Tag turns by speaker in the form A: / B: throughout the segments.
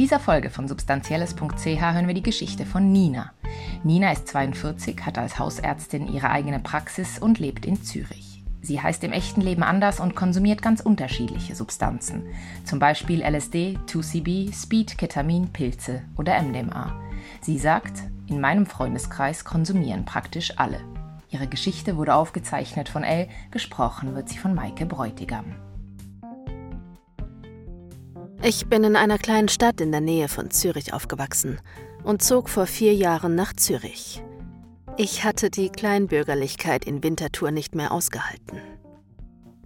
A: dieser Folge von substanzielles.ch hören wir die Geschichte von Nina. Nina ist 42, hat als Hausärztin ihre eigene Praxis und lebt in Zürich. Sie heißt im echten Leben anders und konsumiert ganz unterschiedliche Substanzen, zum Beispiel LSD, 2CB, Speed, Ketamin, Pilze oder MDMA. Sie sagt, in meinem Freundeskreis konsumieren praktisch alle. Ihre Geschichte wurde aufgezeichnet von Elle, gesprochen wird sie von Maike Bräutigam.
B: Ich bin in einer kleinen Stadt in der Nähe von Zürich aufgewachsen und zog vor vier Jahren nach Zürich. Ich hatte die Kleinbürgerlichkeit in Winterthur nicht mehr ausgehalten.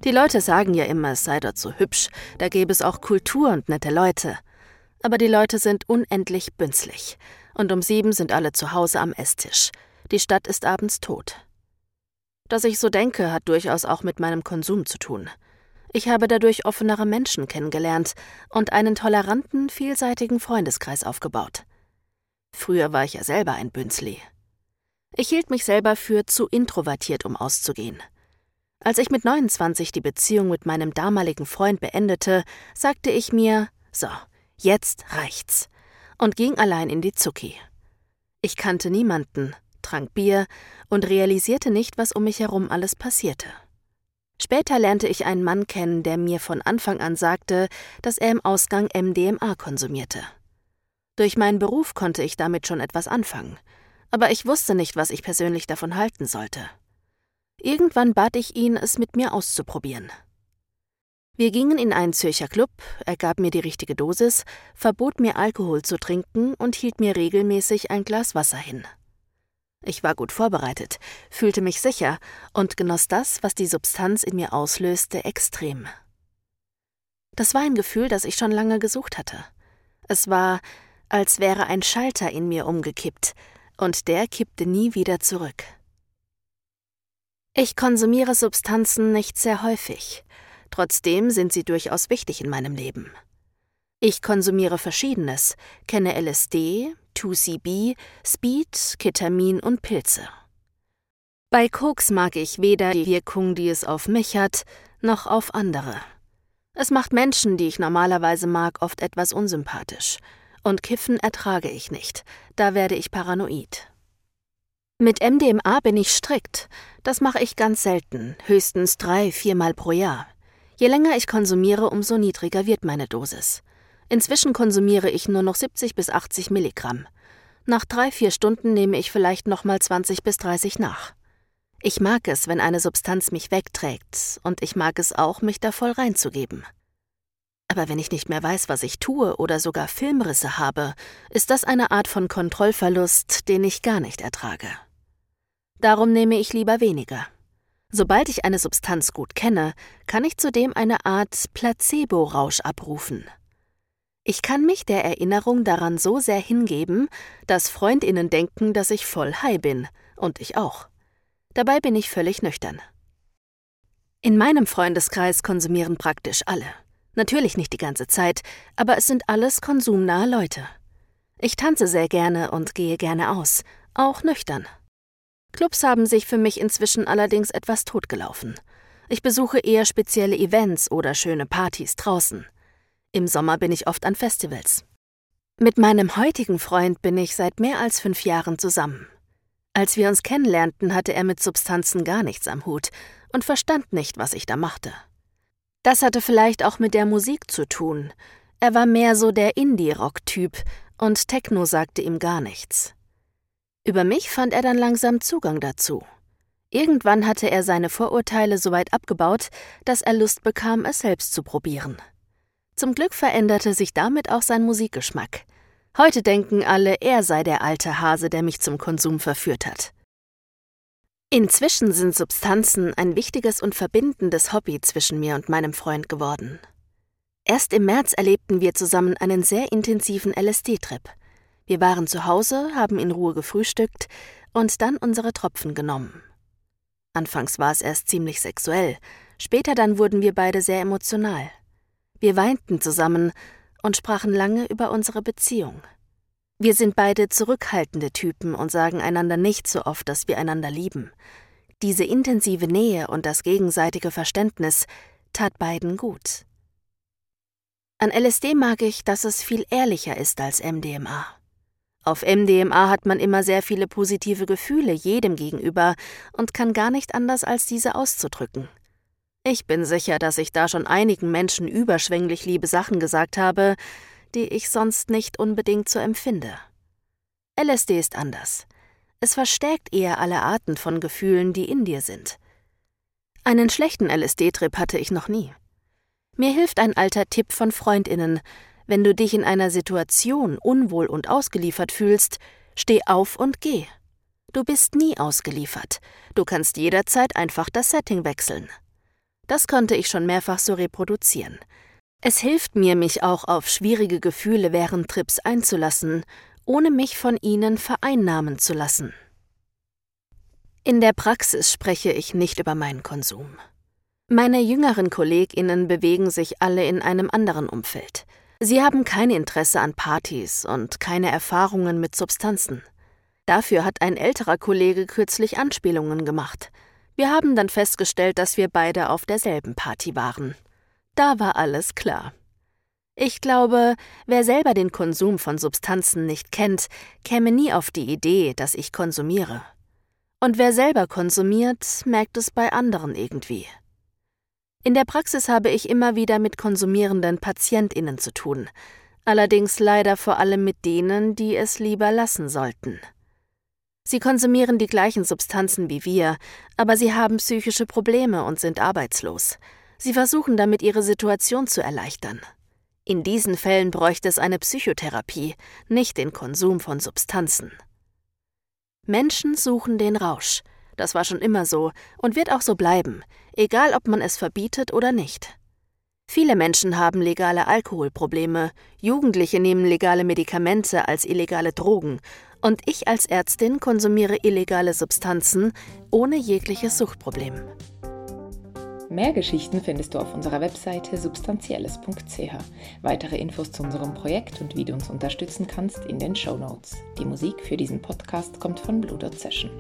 B: Die Leute sagen ja immer, es sei dort so hübsch, da gäbe es auch Kultur und nette Leute. Aber die Leute sind unendlich bünzlig. Und um sieben sind alle zu Hause am Esstisch. Die Stadt ist abends tot. Dass ich so denke, hat durchaus auch mit meinem Konsum zu tun. Ich habe dadurch offenere Menschen kennengelernt und einen toleranten, vielseitigen Freundeskreis aufgebaut. Früher war ich ja selber ein Bünzli. Ich hielt mich selber für zu introvertiert, um auszugehen. Als ich mit 29 die Beziehung mit meinem damaligen Freund beendete, sagte ich mir, so, jetzt reicht's, und ging allein in die Zucki. Ich kannte niemanden, trank Bier und realisierte nicht, was um mich herum alles passierte. Später lernte ich einen Mann kennen, der mir von Anfang an sagte, dass er im Ausgang MDMA konsumierte. Durch meinen Beruf konnte ich damit schon etwas anfangen, aber ich wusste nicht, was ich persönlich davon halten sollte. Irgendwann bat ich ihn, es mit mir auszuprobieren. Wir gingen in einen Zürcher Club, er gab mir die richtige Dosis, verbot mir Alkohol zu trinken und hielt mir regelmäßig ein Glas Wasser hin. Ich war gut vorbereitet, fühlte mich sicher und genoss das, was die Substanz in mir auslöste, extrem. Das war ein Gefühl, das ich schon lange gesucht hatte. Es war, als wäre ein Schalter in mir umgekippt, und der kippte nie wieder zurück. Ich konsumiere Substanzen nicht sehr häufig, trotzdem sind sie durchaus wichtig in meinem Leben. Ich konsumiere Verschiedenes, kenne LSD, 2CB, Speed, Ketamin und Pilze. Bei Koks mag ich weder die Wirkung, die es auf mich hat, noch auf andere. Es macht Menschen, die ich normalerweise mag, oft etwas unsympathisch. Und Kiffen ertrage ich nicht, da werde ich paranoid. Mit MDMA bin ich strikt. Das mache ich ganz selten, höchstens drei, viermal pro Jahr. Je länger ich konsumiere, umso niedriger wird meine Dosis. Inzwischen konsumiere ich nur noch 70 bis 80 Milligramm. Nach drei, vier Stunden nehme ich vielleicht nochmal 20 bis 30 nach. Ich mag es, wenn eine Substanz mich wegträgt, und ich mag es auch, mich da voll reinzugeben. Aber wenn ich nicht mehr weiß, was ich tue oder sogar Filmrisse habe, ist das eine Art von Kontrollverlust, den ich gar nicht ertrage. Darum nehme ich lieber weniger. Sobald ich eine Substanz gut kenne, kann ich zudem eine Art Placebo-Rausch abrufen. Ich kann mich der Erinnerung daran so sehr hingeben, dass Freundinnen denken, dass ich voll high bin, und ich auch. Dabei bin ich völlig nüchtern. In meinem Freundeskreis konsumieren praktisch alle. Natürlich nicht die ganze Zeit, aber es sind alles konsumnahe Leute. Ich tanze sehr gerne und gehe gerne aus, auch nüchtern. Clubs haben sich für mich inzwischen allerdings etwas totgelaufen. Ich besuche eher spezielle Events oder schöne Partys draußen. Im Sommer bin ich oft an Festivals. Mit meinem heutigen Freund bin ich seit mehr als fünf Jahren zusammen. Als wir uns kennenlernten, hatte er mit Substanzen gar nichts am Hut und verstand nicht, was ich da machte. Das hatte vielleicht auch mit der Musik zu tun. Er war mehr so der Indie-Rock-Typ und Techno sagte ihm gar nichts. Über mich fand er dann langsam Zugang dazu. Irgendwann hatte er seine Vorurteile so weit abgebaut, dass er Lust bekam, es selbst zu probieren. Zum Glück veränderte sich damit auch sein Musikgeschmack. Heute denken alle, er sei der alte Hase, der mich zum Konsum verführt hat. Inzwischen sind Substanzen ein wichtiges und verbindendes Hobby zwischen mir und meinem Freund geworden. Erst im März erlebten wir zusammen einen sehr intensiven LSD-Trip. Wir waren zu Hause, haben in Ruhe gefrühstückt und dann unsere Tropfen genommen. Anfangs war es erst ziemlich sexuell, später dann wurden wir beide sehr emotional. Wir weinten zusammen und sprachen lange über unsere Beziehung. Wir sind beide zurückhaltende Typen und sagen einander nicht so oft, dass wir einander lieben. Diese intensive Nähe und das gegenseitige Verständnis tat beiden gut. An LSD mag ich, dass es viel ehrlicher ist als MDMA. Auf MDMA hat man immer sehr viele positive Gefühle jedem gegenüber und kann gar nicht anders, als diese auszudrücken. Ich bin sicher, dass ich da schon einigen Menschen überschwänglich liebe Sachen gesagt habe, die ich sonst nicht unbedingt so empfinde. LSD ist anders. Es verstärkt eher alle Arten von Gefühlen, die in dir sind. Einen schlechten LSD-Trip hatte ich noch nie. Mir hilft ein alter Tipp von Freundinnen, wenn du dich in einer Situation unwohl und ausgeliefert fühlst, steh auf und geh. Du bist nie ausgeliefert. Du kannst jederzeit einfach das Setting wechseln. Das konnte ich schon mehrfach so reproduzieren. Es hilft mir, mich auch auf schwierige Gefühle während Trips einzulassen, ohne mich von ihnen vereinnahmen zu lassen. In der Praxis spreche ich nicht über meinen Konsum. Meine jüngeren Kolleginnen bewegen sich alle in einem anderen Umfeld. Sie haben kein Interesse an Partys und keine Erfahrungen mit Substanzen. Dafür hat ein älterer Kollege kürzlich Anspielungen gemacht. Wir haben dann festgestellt, dass wir beide auf derselben Party waren. Da war alles klar. Ich glaube, wer selber den Konsum von Substanzen nicht kennt, käme nie auf die Idee, dass ich konsumiere. Und wer selber konsumiert, merkt es bei anderen irgendwie. In der Praxis habe ich immer wieder mit konsumierenden Patientinnen zu tun, allerdings leider vor allem mit denen, die es lieber lassen sollten. Sie konsumieren die gleichen Substanzen wie wir, aber sie haben psychische Probleme und sind arbeitslos. Sie versuchen damit ihre Situation zu erleichtern. In diesen Fällen bräuchte es eine Psychotherapie, nicht den Konsum von Substanzen. Menschen suchen den Rausch, das war schon immer so und wird auch so bleiben, egal ob man es verbietet oder nicht. Viele Menschen haben legale Alkoholprobleme, Jugendliche nehmen legale Medikamente als illegale Drogen, und ich als Ärztin konsumiere illegale Substanzen ohne jegliches Suchtproblem.
A: Mehr Geschichten findest du auf unserer Webseite substanzielles.ch. Weitere Infos zu unserem Projekt und wie du uns unterstützen kannst in den Show Notes. Die Musik für diesen Podcast kommt von Blue Dot Session.